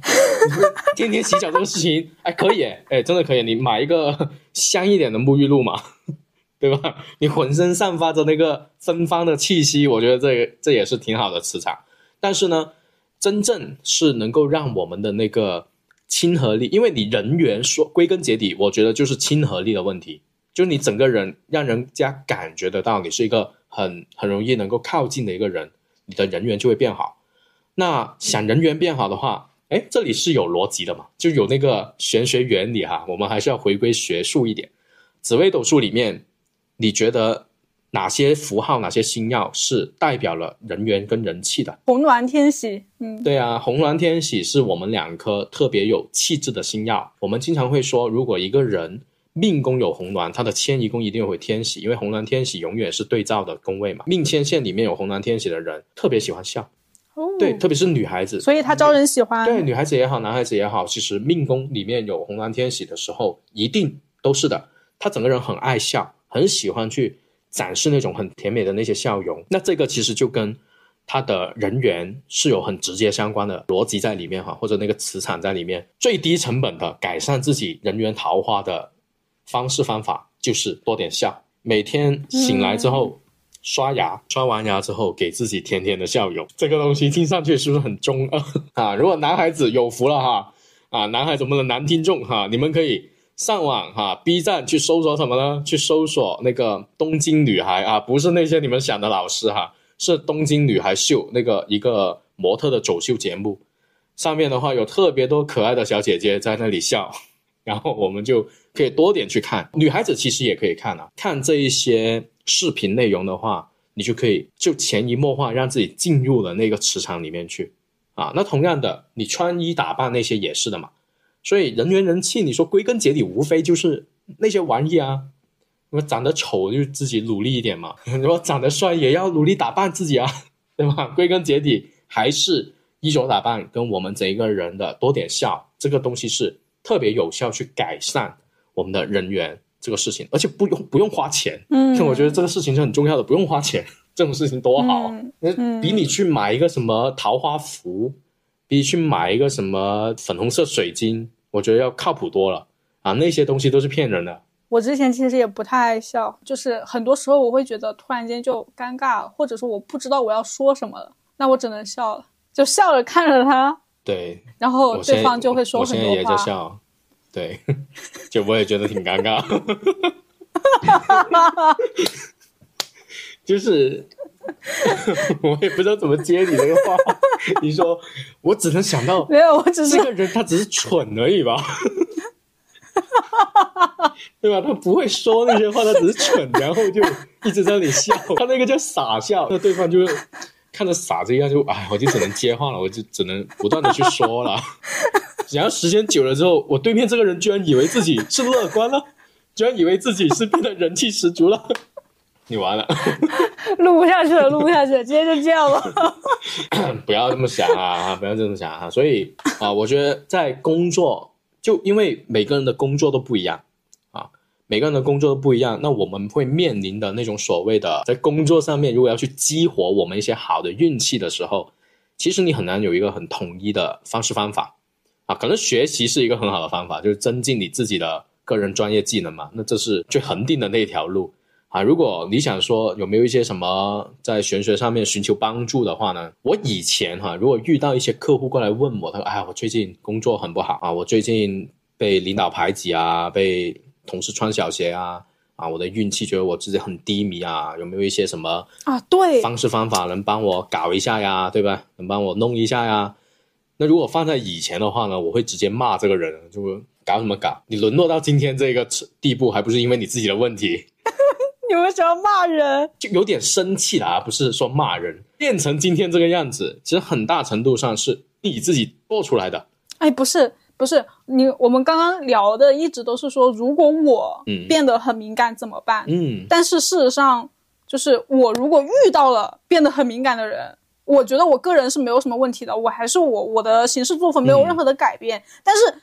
天天洗脚这个事情，哎，可以，哎，真的可以。你买一个香一点的沐浴露嘛，对吧？你浑身散发着那个芬芳的气息，我觉得这个这也是挺好的磁场。但是呢，真正是能够让我们的那个亲和力，因为你人缘说归根结底，我觉得就是亲和力的问题，就是你整个人让人家感觉得到你是一个很很容易能够靠近的一个人，你的人缘就会变好。那想人缘变好的话，哎，这里是有逻辑的嘛，就有那个玄学原理哈。我们还是要回归学术一点。紫微斗数里面，你觉得哪些符号、哪些星耀是代表了人缘跟人气的？
红鸾天喜，嗯，
对啊，红鸾天喜是我们两颗特别有气质的星耀。我们经常会说，如果一个人命宫有红鸾，他的迁移宫一定会天喜，因为红鸾天喜永远是对照的宫位嘛。命迁线里面有红鸾天喜的人，特别喜欢笑，
哦，
对，特别是女孩子。
所以她招人喜欢。
对，女孩子也好，男孩子也好，其实命宫里面有红鸾天喜的时候，一定都是的。他整个人很爱笑，很喜欢去展示那种很甜美的那些笑容。那这个其实就跟他的人缘是有很直接相关的逻辑在里面哈，或者那个磁场在里面。最低成本的改善自己人缘桃花的方式方法就是多点笑，每天醒来之后。刷牙，刷完牙之后给自己甜甜的笑容，这个东西听上去是不是很中二 啊？如果男孩子有福了哈，啊，男孩子们的男听众哈，你们可以上网哈，B 站去搜索什么呢？去搜索那个东京女孩啊，不是那些你们想的老师哈，是东京女孩秀那个一个模特的走秀节目，上面的话有特别多可爱的小姐姐在那里笑，然后我们就可以多点去看。女孩子其实也可以看啊，看这一些视频内容的话，你就可以就潜移默化让自己进入了那个磁场里面去啊。那同样的，你穿衣打扮那些也是的嘛。所以人缘人气，你说归根结底无非就是那些玩意啊。我长得丑就自己努力一点嘛，如果长得帅也要努力打扮自己啊，对吧？归根结底还是衣着打扮跟我们整一个人的多点笑这个东西是特别有效去改善我们的人员这个事情，而且不用不用花钱。
嗯，
我觉得这个事情是很重要的，不用花钱，这种事情多好。那、比你去买一个什么桃花符，比你去买一个什么粉红色水晶，我觉得要靠谱多了啊！那些东西都是骗人的。
我之前其实也不太爱笑，就是很多时候我会觉得突然间就尴尬，或者说我不知道我要说什么了，那我只能笑了，就笑着看着他。
对，
然后对方就会说很多话。
我现在也在笑，对，就我也觉得挺尴尬。就是 我也不知道怎么接你那个话。你说我只能想到，
没有，我只是
这个人他只是蠢而已吧。对吧？他不会说那些话，他只是蠢，然后就一直在那里笑。他那个叫傻笑，那对方就看着傻子一样，就哎，我就只能接话了，我就只能不断的去说了。然后时间久了之后，我对面这个人居然以为自己是乐观了，居然以为自己是变得人气十足了。你完了，
录不下去了，录不下去了，今天就这样吧。
不要这么想啊，不要这么想啊。所以啊，我觉得在工作，就因为每个人的工作都不一样。每个人的工作都不一样，那我们会面临的那种所谓的在工作上面，如果要去激活我们一些好的运气的时候，其实你很难有一个很统一的方式方法啊。可能学习是一个很好的方法，就是增进你自己的个人专业技能嘛。那这是最恒定的那条路啊。如果你想说有没有一些什么在玄学上面寻求帮助的话呢？我以前哈，如果遇到一些客户过来问我，他说：“哎，我最近工作很不好啊，我最近被领导排挤啊，被……”同事穿小鞋啊啊！我的运气觉得我自己很低迷啊，有没有一些什么
啊？对，
方式方法能帮我搞一下呀？对吧？能帮我弄一下呀？那如果放在以前的话呢，我会直接骂这个人，就搞什么搞？你沦落到今天这个地步，还不是因为你自己的问题？
你为什么要骂人？
就有点生气了啊！不是说骂人，变成今天这个样子，其实很大程度上是你自己做出来的。
哎，不是。不是你，我们刚刚聊的一直都是说，如果我变得很敏感怎么办？
嗯，
但是事实上，就是我如果遇到了变得很敏感的人，我觉得我个人是没有什么问题的，我还是我，我的行事作风没有任何的改变。但是，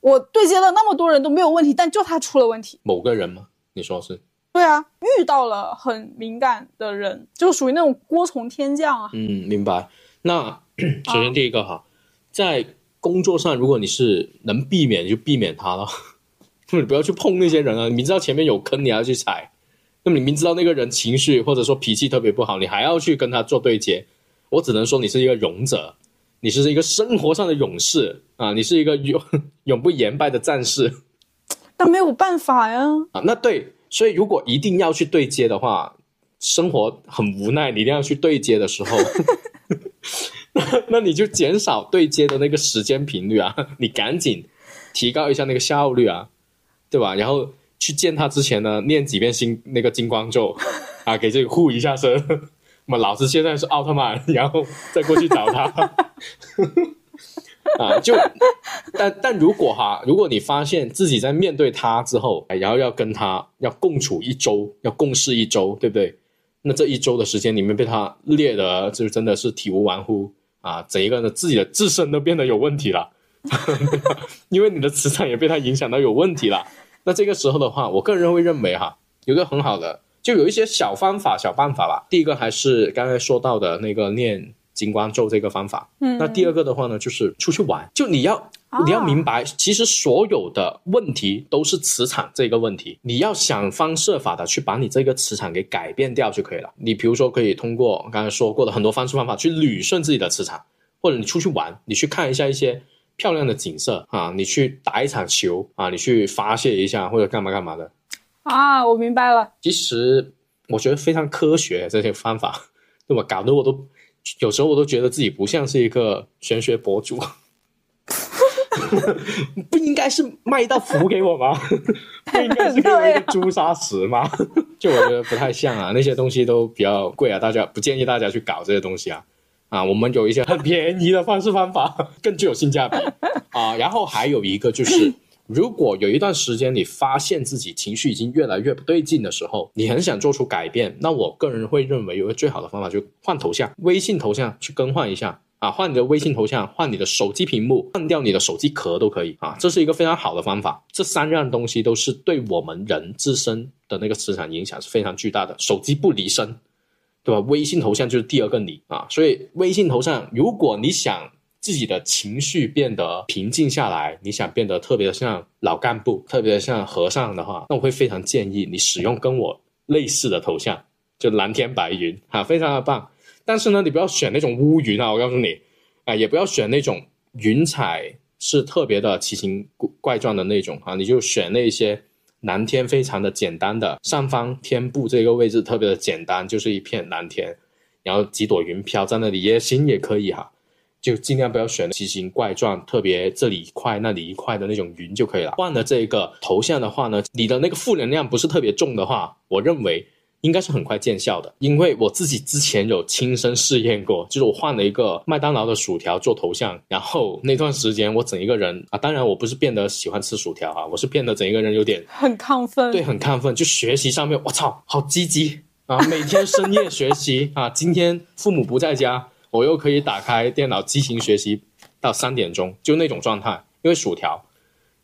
我对接了那么多人都没有问题，但就他出了问题。
某个人吗？你说是？
对啊，遇到了很敏感的人，就属于那种锅从天降啊。
嗯，明白。那 首先第一个哈，在。工作上，如果你是能避免就避免他了，你不要去碰那些人啊！你明知道前面有坑，你还要去踩，那么你明知道那个人情绪或者说脾气特别不好，你还要去跟他做对接，我只能说你是一个勇者，你是一个生活上的勇士啊！你是一个永永不言败的战士。
但没有办法呀！
啊，那对，所以如果一定要去对接的话，生活很无奈，你一定要去对接的时候。那你就减少对接的那个时间频率啊，你赶紧提高一下那个效率啊，对吧？然后去见他之前呢，念几遍心那个金光咒 啊，给这个护一下身。那么老子现在是奥特曼，然后再过去找他啊。就但但如果哈，如果你发现自己在面对他之后，然后要跟他要共处一周，要共事一周，对不对？那这一周的时间里面被他猎的，就真的是体无完肤。啊，整一个人的自己的自身都变得有问题了，因为你的磁场也被他影响到有问题了。那这个时候的话，我个人会认为哈，有个很好的，就有一些小方法、小办法吧。第一个还是刚才说到的那个念金光咒这个方法。
嗯，
那第二个的话呢，就是出去玩，就你要。你要明白，其实所有的问题都是磁场这个问题，你要想方设法的去把你这个磁场给改变掉就可以了。你比如说，可以通过刚才说过的很多方式方法去捋顺自己的磁场，或者你出去玩，你去看一下一些漂亮的景色啊，你去打一场球啊，你去发泄一下或者干嘛干嘛的
啊。我明白了。
其实我觉得非常科学这些方法，对吧？搞得我都有时候我都觉得自己不像是一个玄学博主。不应该是卖一道符给我吗？不应该是给我一个朱砂石吗？就我觉得不太像啊，那些东西都比较贵啊，大家不建议大家去搞这些东西啊。啊，我们有一些很便宜的方式方法，更具有性价比啊。然后还有一个就是，如果有一段时间你发现自己情绪已经越来越不对劲的时候，你很想做出改变，那我个人会认为有个最好的方法就换头像，微信头像去更换一下。啊，换你的微信头像，换你的手机屏幕，换掉你的手机壳都可以啊，这是一个非常好的方法。这三样东西都是对我们人自身的那个磁场影响是非常巨大的。手机不离身，对吧？微信头像就是第二个你啊，所以微信头像，如果你想自己的情绪变得平静下来，你想变得特别像老干部，特别像和尚的话，那我会非常建议你使用跟我类似的头像，就蓝天白云啊，非常的棒。但是呢，你不要选那种乌云啊，我告诉你，啊，也不要选那种云彩是特别的奇形怪状的那种啊，你就选那些蓝天非常的简单的，上方天部这个位置特别的简单，就是一片蓝天，然后几朵云飘在那里也行也可以哈，就尽量不要选奇形怪状、特别这里一块那里一块的那种云就可以了。换了这个头像的话呢，你的那个负能量不是特别重的话，我认为。应该是很快见效的，因为我自己之前有亲身试验过，就是我换了一个麦当劳的薯条做头像，然后那段时间我整一个人啊，当然我不是变得喜欢吃薯条啊，我是变得整一个人有点
很亢奋，
对，很亢奋，就学习上面，我操，好积极啊，每天深夜学习啊，今天父母不在家，我又可以打开电脑激情学习到三点钟，就那种状态，因为薯条，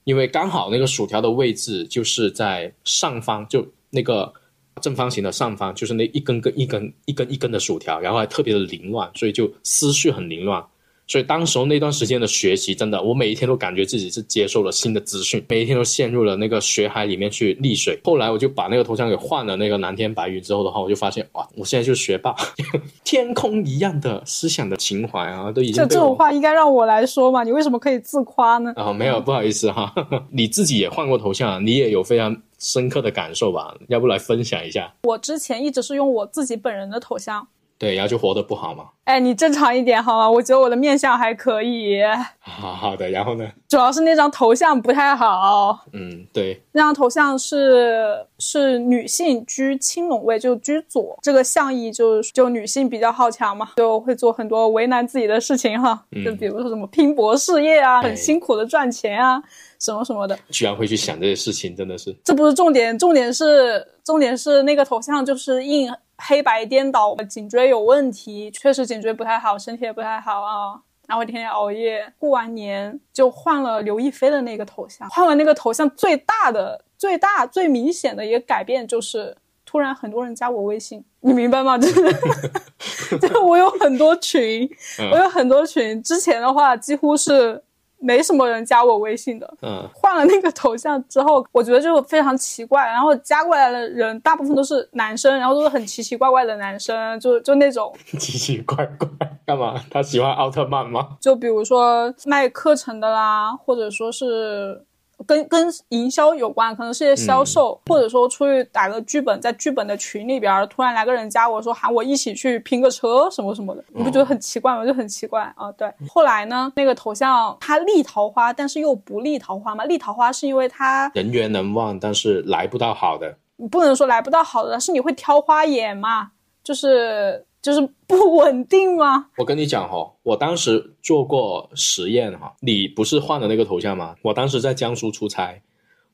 因为刚好那个薯条的位置就是在上方，就那个。正方形的上方就是那一根根、一根一根一根的薯条，然后还特别的凌乱，所以就思绪很凌乱。所以当时候那段时间的学习，真的，我每一天都感觉自己是接受了新的资讯，每一天都陷入了那个学海里面去溺水。后来我就把那个头像给换了那个蓝天白云之后的话，我就发现哇，我现在就是学霸，天空一样的思想的情怀啊，都已经
这这种话应该让我来说嘛？你为什么可以自夸呢？
啊，没有，不好意思哈，你自己也换过头像，你也有非常。深刻的感受吧，要不来分享一下？
我之前一直是用我自己本人的头像，
对，然后就活得不好嘛。
哎，你正常一点好吗？我觉得我的面相还可以。
好好的，然后呢？
主要是那张头像不太好。
嗯，对，
那张头像是是女性居青龙位，就居左，这个象意就是就女性比较好强嘛，就会做很多为难自己的事情哈，就比如说什么拼搏事业啊，很辛苦的赚钱啊。什么什么的，
居然会去想这些事情，真的是。
这不是重点，重点是重点是那个头像就是印黑白颠倒，颈椎有问题，确实颈椎不太好，身体也不太好啊。然后天天熬夜，过完年就换了刘亦菲的那个头像，换了那个头像最大的、最大、最明显的一个改变就是，突然很多人加我微信，你明白吗？就是，就我有很多群，我有很多群，之前的话几乎是。没什么人加我微信的，
嗯，
换了那个头像之后，我觉得就非常奇怪。然后加过来的人大部分都是男生，然后都是很奇奇怪怪的男生，就就那种
奇奇怪怪干嘛？他喜欢奥特曼吗？
就比如说卖课程的啦，或者说是。跟跟营销有关，可能是些销售，或者说出去打个剧本，在剧本的群里边，突然来个人加我说喊我一起去拼个车什么什么的，你不觉得很奇怪吗？就很奇怪啊。对，后来呢，那个头像他立桃花，但是又不立桃花嘛。立桃花是因为他
人缘能旺，但是来不到好的。
不能说来不到好的，是你会挑花眼嘛？就是。就是不稳定吗？
我跟你讲哈，我当时做过实验哈，你不是换了那个头像吗？我当时在江苏出差，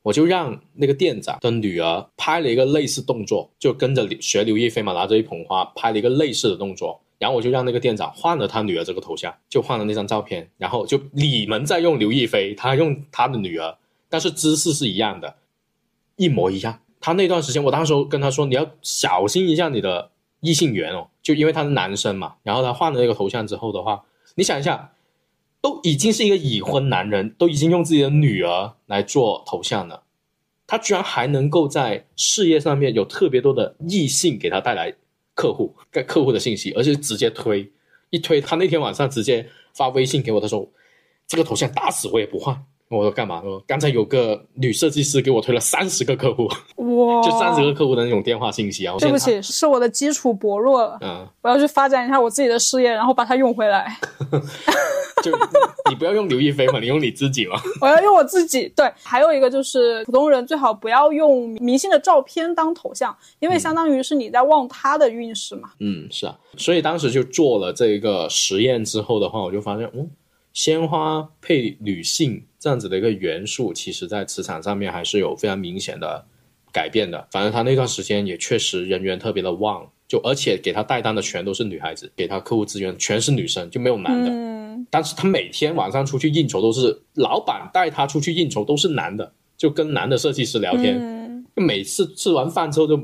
我就让那个店长的女儿拍了一个类似动作，就跟着学刘亦菲嘛，拿着一捧花拍了一个类似的动作，然后我就让那个店长换了他女儿这个头像，就换了那张照片，然后就你们在用刘亦菲，他用他的女儿，但是姿势是一样的，一模一样。他那段时间，我当时跟他说，你要小心一下你的。异性缘哦，就因为他是男生嘛，然后他换了那个头像之后的话，你想一下，都已经是一个已婚男人，都已经用自己的女儿来做头像了，他居然还能够在事业上面有特别多的异性给他带来客户、该客户的信息，而且直接推一推，他那天晚上直接发微信给我，他说这个头像打死我也不换。我说干嘛？说刚才有个女设计师给我推了三十个客户，
哇，
就三十个客户的那种电话信息啊！
对不起，是我的基础薄弱了。
嗯，
我要去发展一下我自己的事业，然后把它用回来。
就你不要用刘亦菲嘛，你用你自己嘛。
我要用我自己。对，还有一个就是普通人最好不要用明星的照片当头像，因为相当于是你在旺他的运势嘛。
嗯，是啊，所以当时就做了这个实验之后的话，我就发现，嗯，鲜花配女性这样子的一个元素，其实在磁场上面还是有非常明显的改变的。反正他那段时间也确实人缘特别的旺。就而且给他带单的全都是女孩子，给他客户资源全是女生，就没有男的。
嗯，
但是他每天晚上出去应酬都是老板带他出去应酬都是男的，就跟男的设计师聊天。
嗯，
就每次吃完饭之后就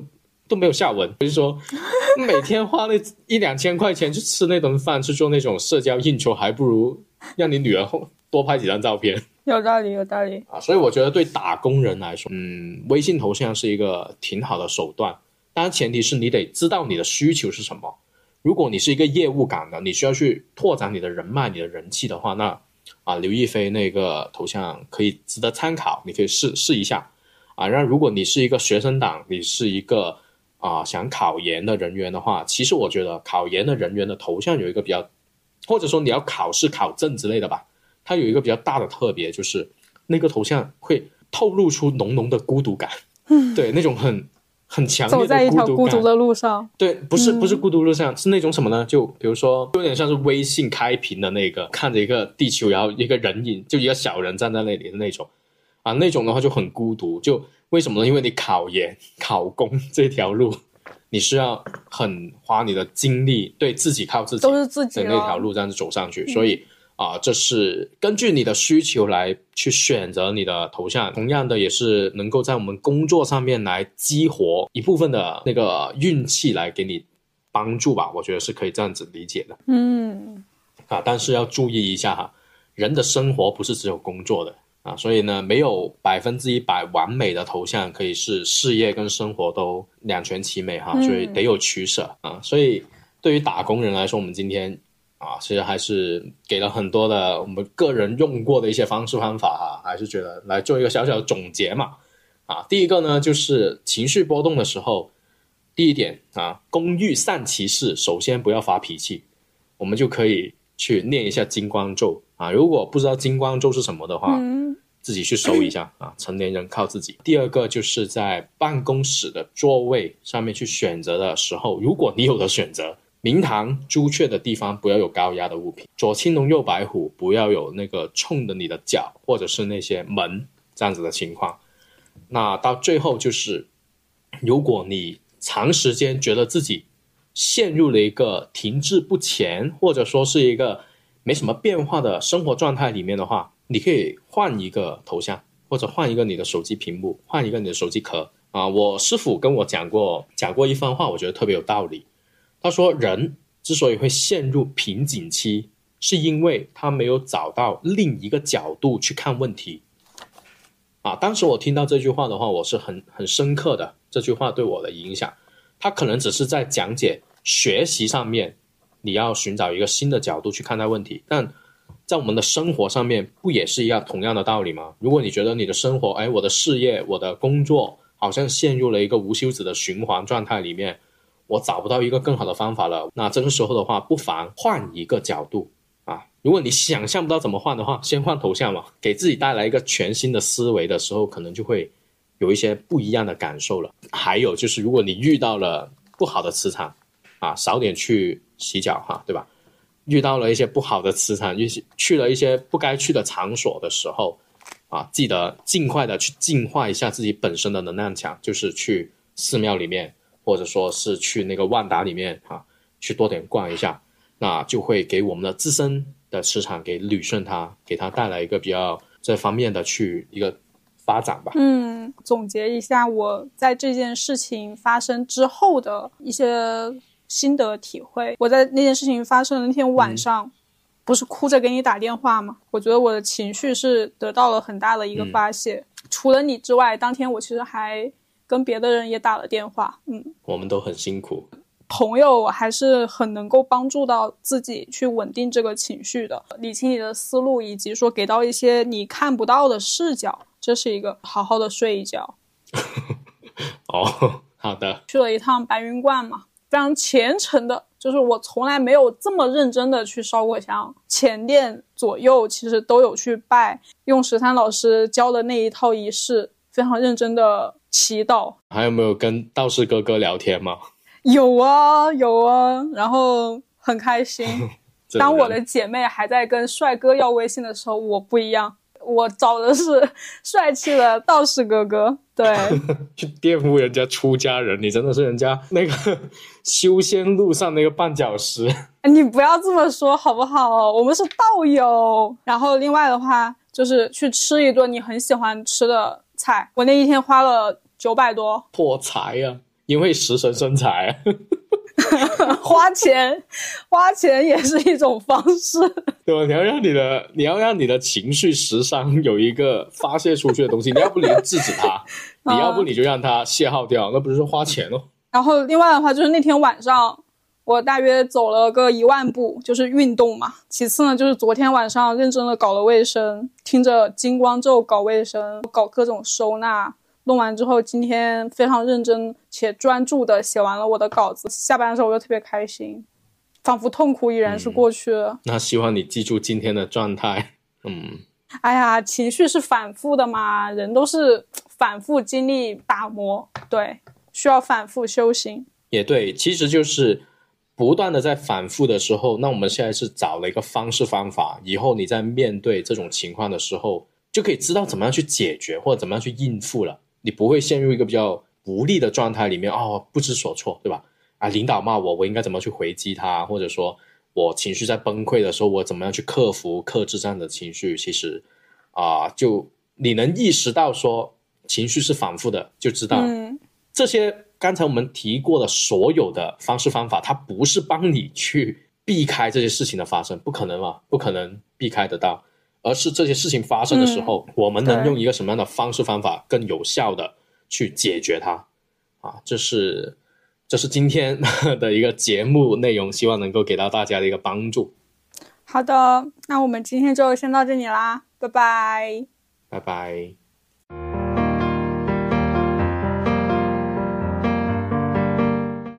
都没有下文，就是说 每天花那一两千块钱去吃那顿饭，去做那种社交应酬，还不如让你女儿后多拍几张照片。
有道理，有道理。
啊，所以我觉得对打工人来说，嗯，微信头像是一个挺好的手段。当然，前提是你得知道你的需求是什么。如果你是一个业务岗的，你需要去拓展你的人脉、你的人气的话，那啊，刘亦菲那个头像可以值得参考，你可以试试一下啊。然后，如果你是一个学生党，你是一个啊想考研的人员的话，其实我觉得考研的人员的头像有一个比较，或者说你要考试考证之类的吧，它有一个比较大的特别，就是那个头像会透露出浓浓的孤独感，
嗯，
对，那种很。很强烈
走在一条孤独的路上，
对，不是不是孤独路上，是那种什么呢？就比如说，有点像是微信开屏的那个，看着一个地球，然后一个人影，就一个小人站在那里的那种，啊，那种的话就很孤独。就为什么呢？因为你考研、考公这条路，你是要很花你的精力，对自己靠自己，
都是自己
的那条路这样子走上去，所以。啊，这是根据你的需求来去选择你的头像，同样的也是能够在我们工作上面来激活一部分的那个运气来给你帮助吧，我觉得是可以这样子理解的。
嗯，
啊，但是要注意一下哈，人的生活不是只有工作的啊，所以呢，没有百分之一百完美的头像可以是事业跟生活都两全其美哈，所以得有取舍啊。所以对于打工人来说，我们今天。啊，其实还是给了很多的我们个人用过的一些方式方法哈，还是觉得来做一个小小的总结嘛。啊，第一个呢，就是情绪波动的时候，第一点啊，工欲善其事，首先不要发脾气，我们就可以去念一下金光咒啊。如果不知道金光咒是什么的话，自己去搜一下啊。成年人靠自己。第二个就是在办公室的座位上面去选择的时候，如果你有的选择。明堂朱雀的地方不要有高压的物品，左青龙右白虎不要有那个冲着你的脚或者是那些门这样子的情况。那到最后就是，如果你长时间觉得自己陷入了一个停滞不前，或者说是一个没什么变化的生活状态里面的话，你可以换一个头像，或者换一个你的手机屏幕，换一个你的手机壳啊。我师傅跟我讲过讲过一番话，我觉得特别有道理。他说：“人之所以会陷入瓶颈期，是因为他没有找到另一个角度去看问题。”啊，当时我听到这句话的话，我是很很深刻的。这句话对我的影响，他可能只是在讲解学习上面，你要寻找一个新的角度去看待问题。但在我们的生活上面，不也是一样同样的道理吗？如果你觉得你的生活，哎，我的事业、我的工作，好像陷入了一个无休止的循环状态里面。我找不到一个更好的方法了，那这个时候的话，不妨换一个角度啊！如果你想象不到怎么换的话，先换头像嘛，给自己带来一个全新的思维的时候，可能就会有一些不一样的感受了。还有就是，如果你遇到了不好的磁场啊，少点去洗脚哈，对吧？遇到了一些不好的磁场，去去了一些不该去的场所的时候啊，记得尽快的去净化一下自己本身的能量场，就是去寺庙里面。或者说是去那个万达里面啊，去多点逛一下，那就会给我们的自身的磁场给捋顺它，给它带来一个比较这方面的去一个发展吧。
嗯，总结一下我在这件事情发生之后的一些心得体会。我在那件事情发生的那天晚上，不是哭着给你打电话吗？我觉得我的情绪是得到了很大的一个发泄。除了你之外，当天我其实还。跟别的人也打了电话，嗯，
我们都很辛苦。
朋友还是很能够帮助到自己去稳定这个情绪的，理清你的思路，以及说给到一些你看不到的视角，这是一个好好的睡一觉。
哦，好的。
去了一趟白云观嘛，非常虔诚的，就是我从来没有这么认真的去烧过香。前殿左右其实都有去拜，用十三老师教的那一套仪式，非常认真的祈祷。
还有没有跟道士哥哥聊天吗？
有啊，有啊，然后很开心。当我的姐妹还在跟帅哥要微信的时候，我不一样。我找的是帅气的道士哥哥，对，
去玷污人家出家人，你真的是人家那个修仙路上那个绊脚石。
你不要这么说好不好？我们是道友。然后另外的话，就是去吃一顿你很喜欢吃的菜。我那一天花了九百多，
破财啊！因为食神生财。
花钱，花钱也是一种方式，
对吧？你要让你的，你要让你的情绪时伤有一个发泄出去的东西。你要不你就制止它，你要不你就让它泄耗掉，那不是说花钱哦。
然后另外的话，就是那天晚上我大约走了个一万步，就是运动嘛。其次呢，就是昨天晚上认真的搞了卫生，听着金光咒搞卫生，搞各种收纳。弄完之后，今天非常认真且专注的写完了我的稿子。下班的时候我就特别开心，仿佛痛苦已然是过去了。
那希望你记住今天的状态。嗯，
哎呀，情绪是反复的嘛，人都是反复经历打磨，对，需要反复修行。
也对，其实就是不断的在反复的时候，那我们现在是找了一个方式方法，以后你在面对这种情况的时候，就可以知道怎么样去解决或者怎么样去应付了。你不会陷入一个比较无力的状态里面哦，不知所措，对吧？啊，领导骂我，我应该怎么去回击他？或者说我情绪在崩溃的时候，我怎么样去克服、克制这样的情绪？其实啊，就你能意识到说情绪是反复的，就知道这些刚才我们提过的所有的方式方法，它不是帮你去避开这些事情的发生，不可能嘛，不可能避开得到。而是这些事情发生的时候，我们能用一个什么样的方式方法更有效的去解决它？啊，这是这是今天的一个节目内容，希望能够给到大家的一个帮助。
好的，那我们今天就先到这里啦，拜拜，
拜拜。